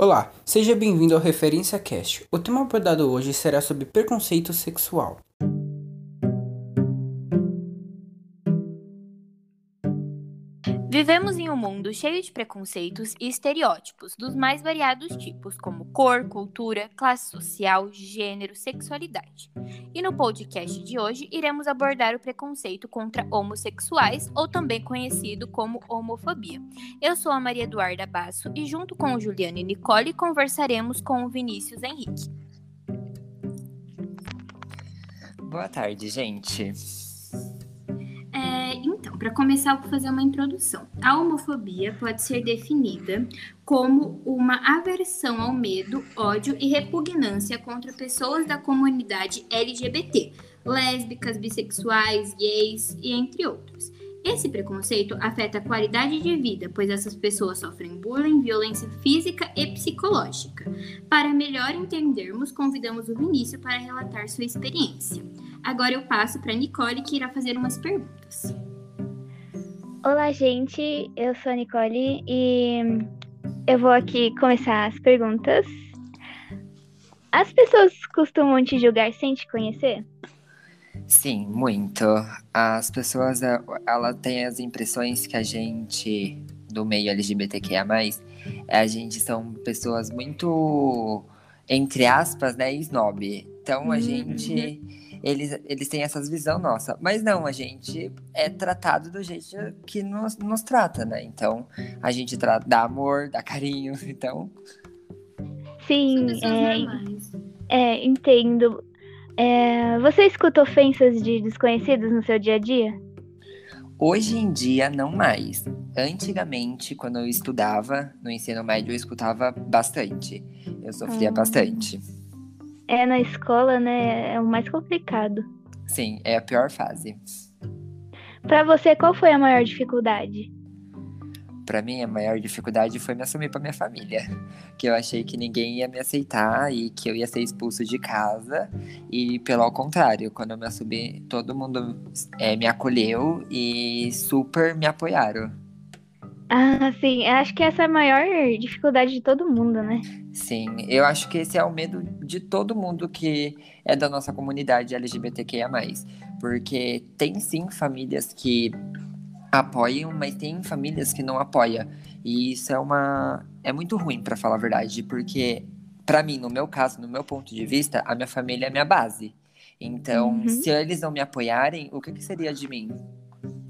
Olá, seja bem-vindo ao Referência Cast. O tema abordado hoje será sobre preconceito sexual. Vivemos em um mundo cheio de preconceitos e estereótipos dos mais variados tipos, como cor, cultura, classe social, gênero, sexualidade. E no podcast de hoje iremos abordar o preconceito contra homossexuais, ou também conhecido como homofobia. Eu sou a Maria Eduarda Basso e, junto com o Juliano e Nicole, conversaremos com o Vinícius Henrique. Boa tarde, gente. Então, para começar, eu vou fazer uma introdução. A homofobia pode ser definida como uma aversão ao medo, ódio e repugnância contra pessoas da comunidade LGBT, lésbicas, bissexuais, gays e entre outros. Esse preconceito afeta a qualidade de vida, pois essas pessoas sofrem bullying, violência física e psicológica. Para melhor entendermos, convidamos o Vinícius para relatar sua experiência. Agora eu passo para Nicole, que irá fazer umas perguntas. Olá, gente. Eu sou a Nicole e eu vou aqui começar as perguntas. As pessoas costumam te julgar sem te conhecer? Sim, muito. As pessoas, ela tem as impressões que a gente, do meio LGBTQIA+, a gente são pessoas muito, entre aspas, né, snob. Então, a uhum. gente eles, eles têm essas visão nossa. Mas não, a gente é tratado do jeito que nos, nos trata, né? Então, a gente dá amor, dá carinho, então... Sim, é, é, entendo. É, você escuta ofensas de desconhecidos no seu dia a dia? Hoje em dia, não mais. Antigamente, quando eu estudava no ensino médio, eu escutava bastante. Eu sofria ah. bastante. É, na escola, né? É o mais complicado. Sim, é a pior fase. Para você, qual foi a maior dificuldade? Para mim, a maior dificuldade foi me assumir para minha família. Que eu achei que ninguém ia me aceitar e que eu ia ser expulso de casa. E pelo contrário, quando eu me assumi, todo mundo é, me acolheu e super me apoiaram. Ah, sim. Acho que essa é a maior dificuldade de todo mundo, né? Sim, eu acho que esse é o medo de todo mundo que é da nossa comunidade LGBTQIA. Porque tem sim famílias que apoiam, mas tem famílias que não apoiam. E isso é uma. É muito ruim, para falar a verdade, porque, para mim, no meu caso, no meu ponto de vista, a minha família é minha base. Então, uhum. se eles não me apoiarem, o que, que seria de mim?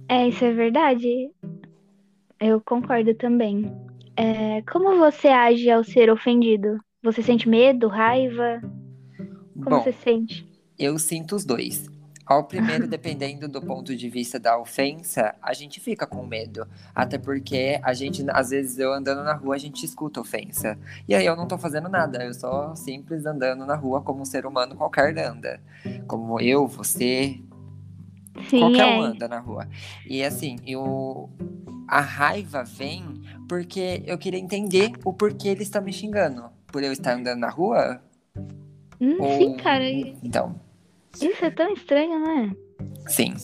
É, isso é verdade. Eu concordo também. É, como você age ao ser ofendido? Você sente medo, raiva? Como Bom, você sente? Eu sinto os dois. Ao primeiro, dependendo do ponto de vista da ofensa, a gente fica com medo. Até porque a gente, às vezes, eu andando na rua, a gente escuta ofensa. E aí eu não tô fazendo nada, eu só simples andando na rua como um ser humano qualquer anda. Como eu, você, Sim, qualquer é. um anda na rua. E assim, eu a raiva vem porque eu queria entender o porquê ele está me xingando. Por eu estar andando na rua? Hum, Ou... Sim, cara. Então. Isso é tão estranho, né? Sim.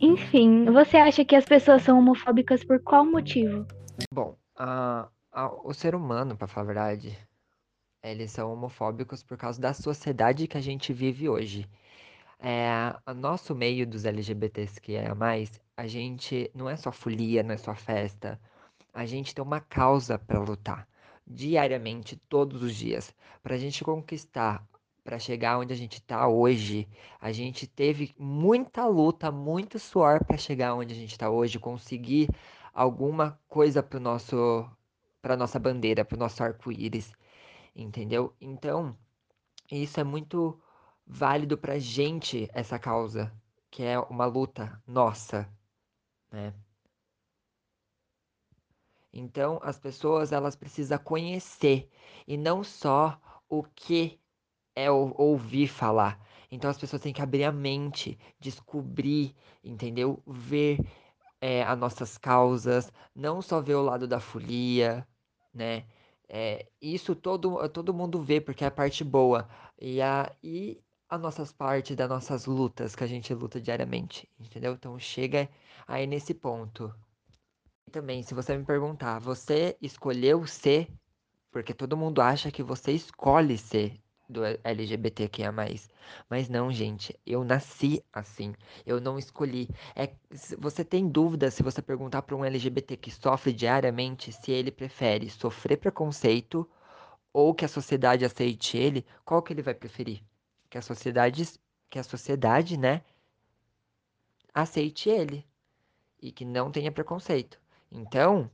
Enfim, você acha que as pessoas são homofóbicas por qual motivo? Bom, a, a, o ser humano, para falar a verdade, eles são homofóbicos por causa da sociedade que a gente vive hoje. É, o nosso meio dos LGBTs que é mais, a gente não é só folia, não é só festa. A gente tem uma causa para lutar diariamente, todos os dias, para a gente conquistar, para chegar onde a gente está hoje. A gente teve muita luta, muito suor para chegar onde a gente está hoje, conseguir alguma coisa para nosso, para nossa bandeira, para o nosso arco-íris, entendeu? Então, isso é muito válido para gente essa causa, que é uma luta nossa, né? Então, as pessoas elas precisam conhecer e não só o que é ouvir falar. Então, as pessoas têm que abrir a mente, descobrir, entendeu? Ver é, as nossas causas, não só ver o lado da folia, né? É, isso todo, todo mundo vê porque é a parte boa. E, a, e as nossas partes das nossas lutas que a gente luta diariamente, entendeu? Então chega aí nesse ponto. E também, se você me perguntar, você escolheu ser Porque todo mundo acha que você escolhe ser do LGBTQIA+. Mas não, gente, eu nasci assim. Eu não escolhi. É, você tem dúvida se você perguntar para um LGBT que sofre diariamente se ele prefere sofrer preconceito ou que a sociedade aceite ele, qual que ele vai preferir? Que a sociedade, que a sociedade, né, aceite ele e que não tenha preconceito. Então,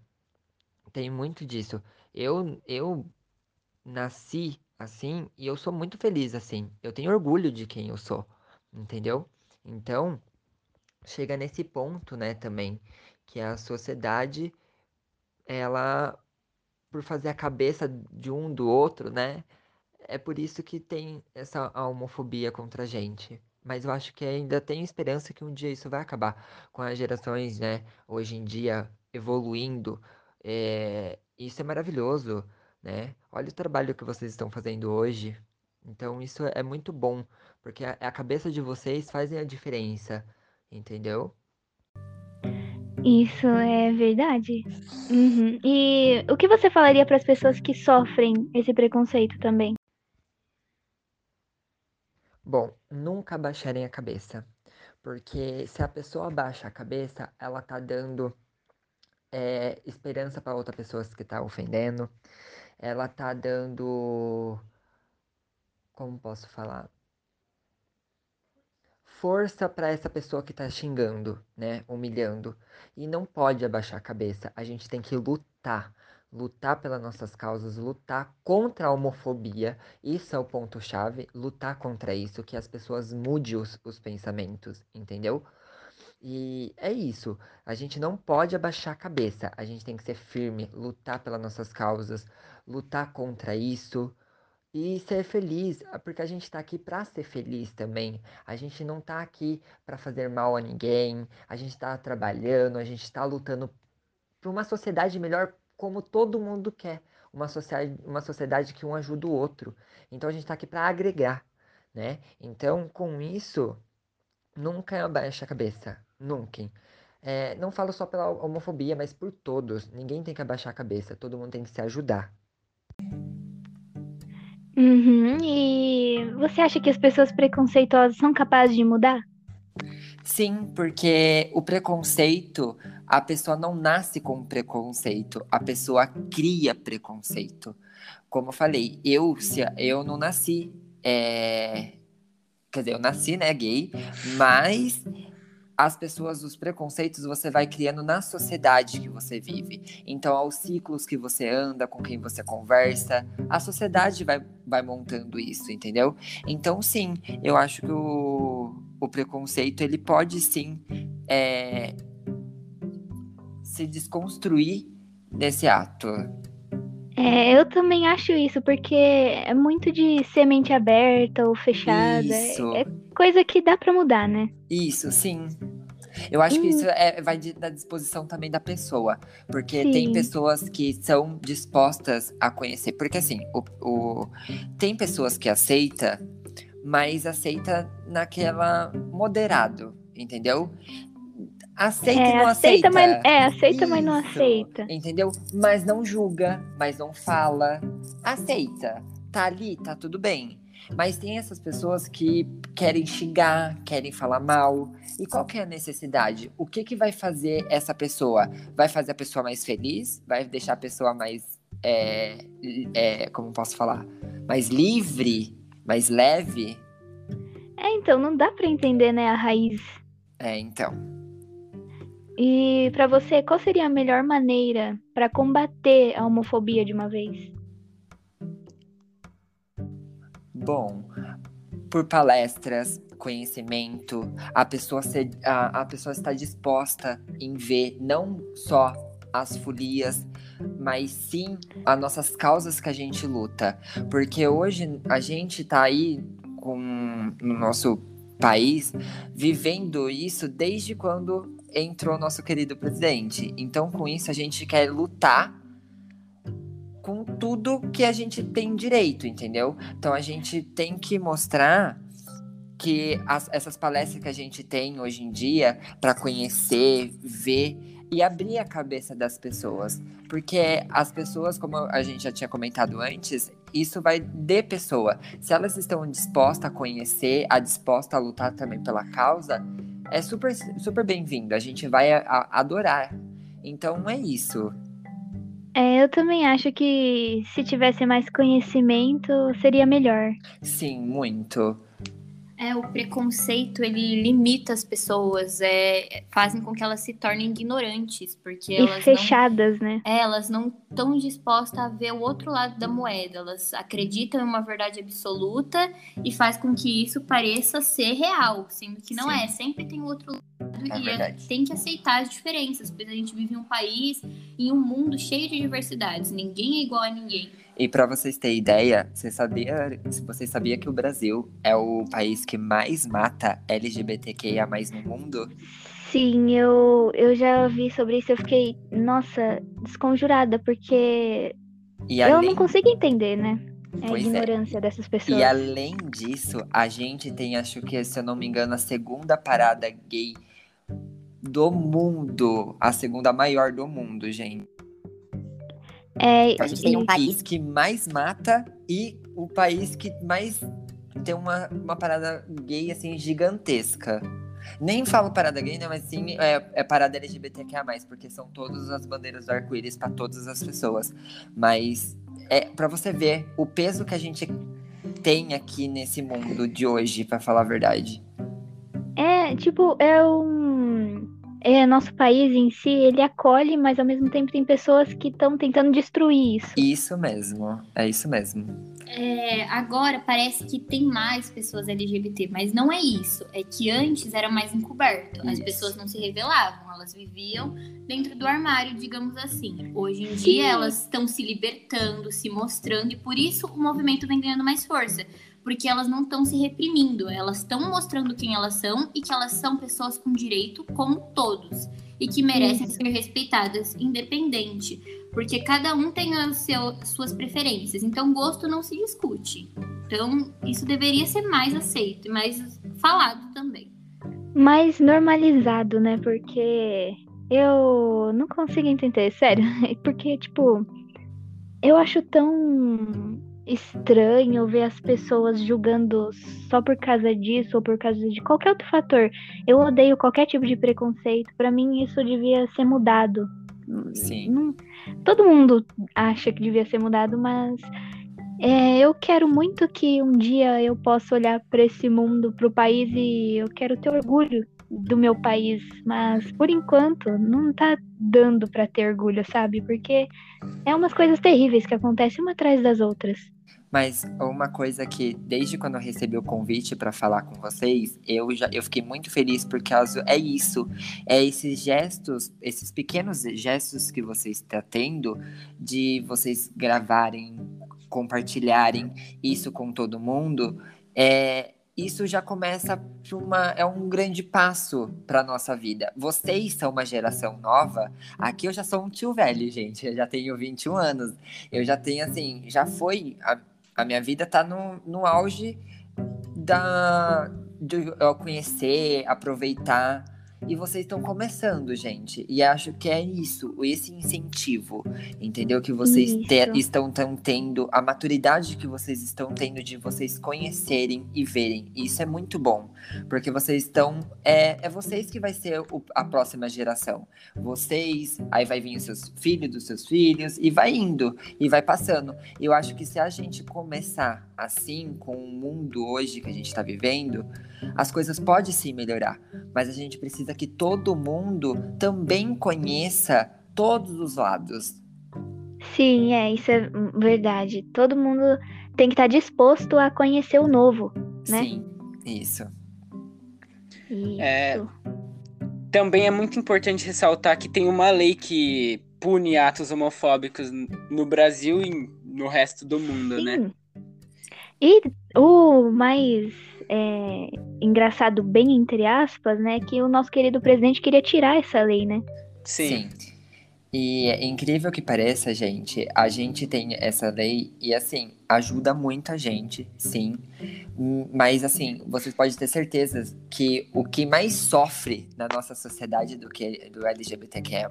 tem muito disso. Eu eu nasci assim e eu sou muito feliz assim. Eu tenho orgulho de quem eu sou, entendeu? Então, chega nesse ponto, né, também, que a sociedade ela por fazer a cabeça de um do outro, né? É por isso que tem essa homofobia contra a gente. Mas eu acho que ainda tem esperança que um dia isso vai acabar. Com as gerações, né, hoje em dia evoluindo. É... Isso é maravilhoso né? Olha o trabalho que vocês estão fazendo hoje. Então isso é muito bom, porque a, cabeça de vocês fazem a diferença, entendeu? Isso é verdade. Uhum. E o que você falaria para as pessoas que sofrem esse preconceito também? Bom, nunca baixarem a cabeça. Porque se a pessoa baixa a cabeça, ela tá dando é, esperança para outra pessoa que tá ofendendo ela tá dando. Como posso falar? Força para essa pessoa que tá xingando, né? Humilhando. E não pode abaixar a cabeça. A gente tem que lutar. Lutar pelas nossas causas, lutar contra a homofobia. Isso é o ponto-chave. Lutar contra isso, que as pessoas mudem os, os pensamentos, entendeu? E é isso. A gente não pode abaixar a cabeça. A gente tem que ser firme, lutar pelas nossas causas, lutar contra isso e ser feliz, ah, porque a gente está aqui para ser feliz também. A gente não está aqui para fazer mal a ninguém. A gente está trabalhando, a gente está lutando por uma sociedade melhor, como todo mundo quer. Uma sociedade, uma sociedade que um ajuda o outro. Então a gente está aqui para agregar, né? Então, com isso, nunca abaixa a cabeça. Nunca. É, não falo só pela homofobia, mas por todos. Ninguém tem que abaixar a cabeça, todo mundo tem que se ajudar. Uhum. E você acha que as pessoas preconceituosas são capazes de mudar? Sim, porque o preconceito, a pessoa não nasce com preconceito, a pessoa cria preconceito. Como eu falei, eu, se, eu não nasci. É... Quer dizer, eu nasci, né, gay, mas as pessoas, os preconceitos você vai criando na sociedade que você vive. Então, aos ciclos que você anda, com quem você conversa, a sociedade vai, vai montando isso, entendeu? Então, sim, eu acho que o, o preconceito ele pode sim é, se desconstruir nesse ato. É, eu também acho isso, porque é muito de semente aberta ou fechada. Isso. É coisa que dá para mudar, né? Isso, sim. Eu acho hum. que isso é, vai de, da disposição também da pessoa. Porque Sim. tem pessoas que são dispostas a conhecer. Porque assim, o, o, tem pessoas que aceita, mas aceita naquela moderado, entendeu? Aceita é, e não aceita. aceita. Mas, é, aceita, Isso, mas não aceita. Entendeu? Mas não julga, mas não fala. Aceita. Tá ali, tá tudo bem. Mas tem essas pessoas que querem xingar, querem falar mal. E qual que é a necessidade? O que que vai fazer essa pessoa? Vai fazer a pessoa mais feliz? Vai deixar a pessoa mais, é, é, como posso falar, mais livre, mais leve? É, então não dá para entender, né, a raiz. É, então. E para você, qual seria a melhor maneira para combater a homofobia de uma vez? Bom, por palestras, conhecimento, a pessoa, ser, a, a pessoa está disposta em ver não só as folias, mas sim as nossas causas que a gente luta. Porque hoje a gente está aí com, no nosso país vivendo isso desde quando entrou nosso querido presidente. Então, com isso, a gente quer lutar com tudo que a gente tem direito, entendeu? Então a gente tem que mostrar que as, essas palestras que a gente tem hoje em dia para conhecer, ver e abrir a cabeça das pessoas. Porque as pessoas, como a gente já tinha comentado antes, isso vai de pessoa. Se elas estão dispostas a conhecer, a disposta a lutar também pela causa, é super, super bem-vindo. A gente vai a, a, adorar. Então é isso. É, eu também acho que se tivesse mais conhecimento, seria melhor. Sim, muito. É, o preconceito, ele limita as pessoas, é, fazem com que elas se tornem ignorantes, porque E elas fechadas, né? não, é, elas não estão dispostas a ver o outro lado da moeda, elas acreditam em uma verdade absoluta e faz com que isso pareça ser real, sendo que não Sim. é, sempre tem o outro lado É e verdade. tem que aceitar as diferenças, pois a gente vive em um país, em um mundo cheio de diversidades, ninguém é igual a ninguém. E para vocês terem ideia, você sabia, se você sabia que o Brasil é o país que mais mata LGBTQIA+ no mundo? Sim, eu, eu já vi sobre isso, eu fiquei, nossa, desconjurada, porque E eu além não consigo entender, né? A Pois é. ignorância dessas pessoas. E além disso, a gente tem, acho que, se eu não me engano, a segunda parada gay do mundo. A segunda maior do mundo, gente. É, A gente tem um país que mais mata e o país que mais tem uma, uma parada gay, assim, gigantesca. Nem falo parada gay, né? Mas sim é, é parada LGBTQIA+, porque são todas as bandeiras do arco-íris para todas as pessoas. Mas é para você ver o peso que a gente tem aqui nesse mundo de hoje, pra falar a verdade. É, tipo, é um. É, nosso país em si, ele acolhe, mas ao mesmo tempo tem pessoas que estão tentando destruir isso. Isso mesmo, é isso mesmo. É, agora parece que tem mais pessoas LGBT, mas não é isso. É que antes era mais encoberto. As Isso. pessoas não se revelavam, elas viviam dentro do armário, digamos assim. Hoje em Sim. dia elas estão se libertando, se mostrando, e por isso o movimento vem ganhando mais força. Porque elas não estão se reprimindo, elas estão mostrando quem elas são e que elas são pessoas com direito como todos. E que merecem ser respeitadas, independente. Porque cada um tem as seu, suas preferências. Então, gosto não se discute. Então, isso deveria ser mais aceito e mais falado também. Mais normalizado, né? Porque eu não consigo entender, sério. Porque, tipo, eu acho tão estranho ver as pessoas julgando só por causa disso ou por causa de qualquer outro fator. Eu odeio qualquer tipo de preconceito. Pra mim, isso devia ser mudado. Sim. Não- todo mundo acha que devia ser mudado, mas é, eu quero muito que um dia eu possa olhar para esse mundo, para o país e eu quero ter orgulho do meu país, mas por enquanto não tá dando para ter orgulho, sabe? Porque é umas coisas terríveis que acontecem uma atrás das outras. Mas uma coisa que, desde quando eu recebi o convite para falar com vocês, eu já eu fiquei muito feliz por causa é isso, é esses gestos, esses pequenos gestos que vocês estão tendo de vocês gravarem, compartilharem isso com todo mundo, é isso já começa uma, é um grande passo para nossa vida. Vocês são uma geração nova. Aqui eu já sou um tio velho, gente. Eu já tenho 21 anos. Eu já tenho assim, já foi a, a minha vida tá no, no auge da de eu conhecer, aproveitar. E vocês estão começando, gente. E acho que é isso, esse incentivo, entendeu? Que vocês te- estão tão tendo, a maturidade que vocês estão tendo de vocês conhecerem e verem. Isso é muito bom. Porque vocês estão. É, é vocês que vai ser o- a próxima geração. Vocês, aí vai vir os seus filhos dos seus filhos, e vai indo, e vai passando. Eu acho que se a gente começar assim, com o mundo hoje que a gente está vivendo, as coisas podem sim melhorar. Mas a gente precisa que todo mundo também conheça todos os lados. Sim, é, isso é verdade. Todo mundo tem que estar disposto a conhecer o novo. Né? Sim, isso. Isso. É. Também é muito importante ressaltar que tem uma lei que pune atos homofóbicos no Brasil e no resto do mundo, né? Sim. E o mais é, engraçado, bem entre aspas, né, que o nosso querido presidente queria tirar essa lei, né? Sim. E é incrível que pareça, gente, a gente tem essa lei e assim, ajuda muita gente, sim. Mas assim, vocês podem ter certeza que o que mais sofre na nossa sociedade do que do LGBTQIA+,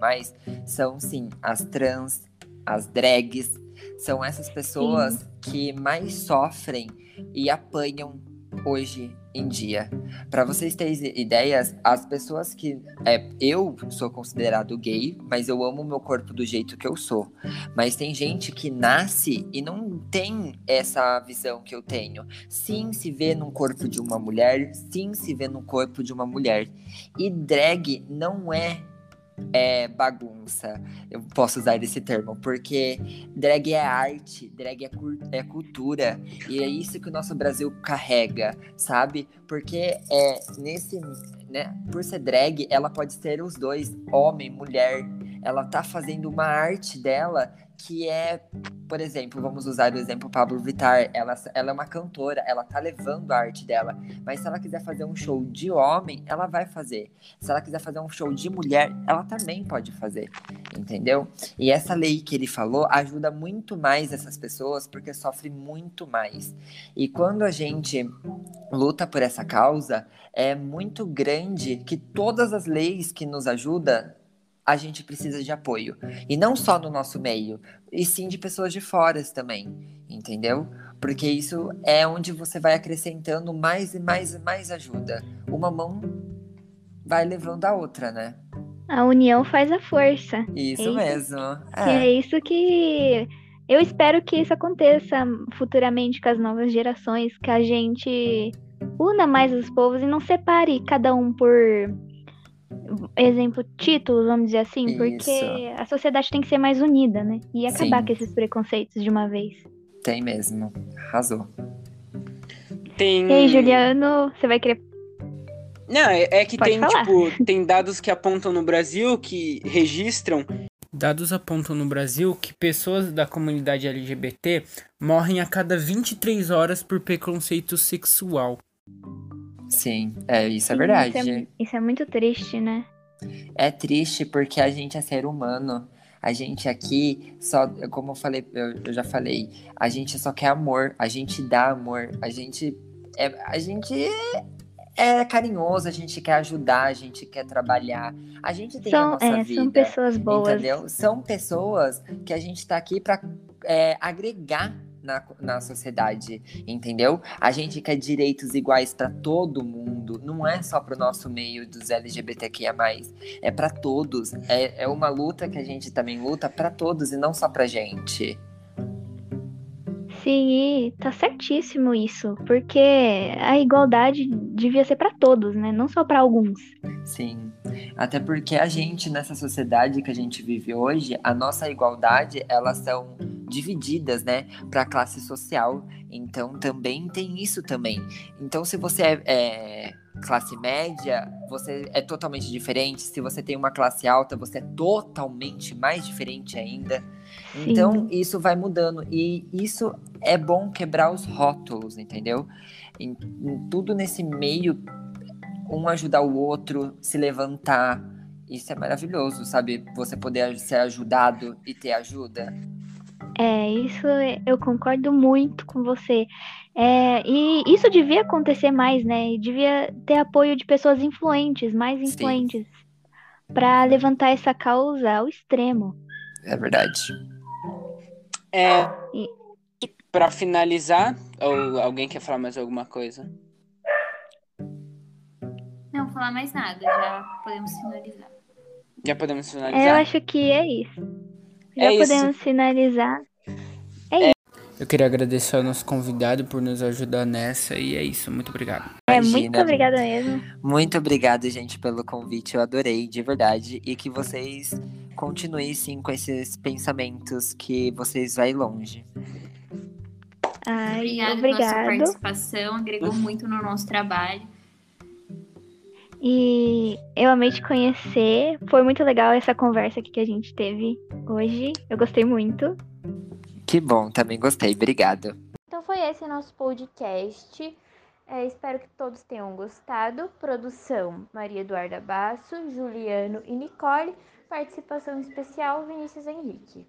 são sim as trans, as drags, são essas pessoas que mais sofrem e apanham hoje em dia. Para vocês terem ideias, as pessoas que. É, eu sou considerado gay, mas eu amo o meu corpo do jeito que eu sou. Mas tem gente que nasce e não tem essa visão que eu tenho. Sim, se vê num corpo de uma mulher, sim, se vê no corpo de uma mulher. E drag não é é, bagunça. Eu posso usar esse termo, porque drag é arte, drag é, é cultura. E é isso que o nosso Brasil carrega, sabe? Porque é nesse. Né, por ser drag, ela pode ser os dois, homem, mulher. Ela tá fazendo uma arte dela que é, por exemplo, vamos usar o exemplo Pablo Vittar. Ela, ela é uma cantora, ela tá levando a arte dela. Mas se ela quiser fazer um show de homem, ela vai fazer. Se ela quiser fazer um show de mulher, ela também pode fazer, entendeu? E essa lei que ele falou ajuda muito mais essas pessoas porque sofre muito mais. E quando a gente luta por essa causa, é muito grande que todas as leis que nos ajudam, a gente precisa de apoio. E não só no nosso meio, e sim de pessoas de fora também, entendeu? Porque isso é onde você vai acrescentando mais e mais e mais ajuda. Uma mão vai levando a outra, né? A união faz a força. Isso Eita. mesmo. E é isso que eu espero que isso aconteça futuramente com as novas gerações, que a gente una mais os povos e não separe cada um por exemplo, títulos, vamos dizer assim, porque Isso. a sociedade tem que ser mais unida, né? E acabar Sim. com esses preconceitos de uma vez. Tem mesmo. Arrasou. Tem. E aí, Juliano, você vai querer. Não, é, é que Pode tem, falar. tipo, tem dados que apontam no Brasil que registram. Dados apontam no Brasil que pessoas da comunidade LGBT morrem a cada 23 horas por preconceito sexual. Sim, é, isso é Sim, verdade. Isso é, isso é muito triste, né? É triste porque a gente é ser humano. A gente aqui só, como eu falei, eu, eu já falei, a gente só quer amor, a gente dá amor, a gente é, a gente é carinhoso, a gente quer ajudar, a gente quer trabalhar, a gente tem a São, nossa é, vida. são pessoas boas. Entendeu? São pessoas que a gente tá aqui pra é, agregar na, na sociedade, entendeu? A gente quer direitos iguais pra todo mundo, não é só pro nosso meio dos LGBTQIA+, é pra todos. É, é uma luta que a gente também luta pra todos e não só pra gente. Sim, tá certíssimo isso, porque a igualdade devia ser pra todos, né? Não só pra alguns. Sim. Até porque a gente, nessa sociedade que a gente vive hoje, a nossa igualdade, elas são divididas, né, para classe social. Então também tem isso também. Então se você é, é classe média, você é totalmente diferente. Se você tem uma classe alta, você é totalmente mais diferente ainda. Sim. Então isso vai mudando e isso é bom quebrar os rótulos, entendeu? Em, em tudo nesse meio, um ajudar o outro, se levantar. Isso é maravilhoso, sabe? Você poder ser ajudado e ter ajuda. É, isso é- eu concordo muito com você. É, e isso devia acontecer mais, né? E Devia ter apoio de pessoas influentes, mais influentes, pra levantar essa causa ao extremo. É verdade. É. E- Pra finalizar, ou alguém quer falar mais alguma coisa? Não vou falar mais nada, já podemos finalizar. Já podemos É, finalizar? eu acho que é isso. Já É isso. podemos finalizar. Eu queria agradecer ao nosso convidado por nos ajudar nessa e é isso. Muito obrigado. É, Imagina, muito obrigada mesmo. Muito obrigado, gente, pelo convite. Eu adorei, de verdade. E que vocês continuem, sim, com esses pensamentos que vocês vai longe. Ai, Obrigada pela sua participação, agregou muito no nosso trabalho. E eu amei te conhecer. Foi muito legal essa conversa aqui que a gente teve hoje. Eu gostei muito. Que bom, também gostei. Obrigado. Então foi esse nosso podcast. É, espero que todos tenham gostado. Produção Maria Eduarda Basso, Juliano e Nicole. Participação especial Vinícius Henrique.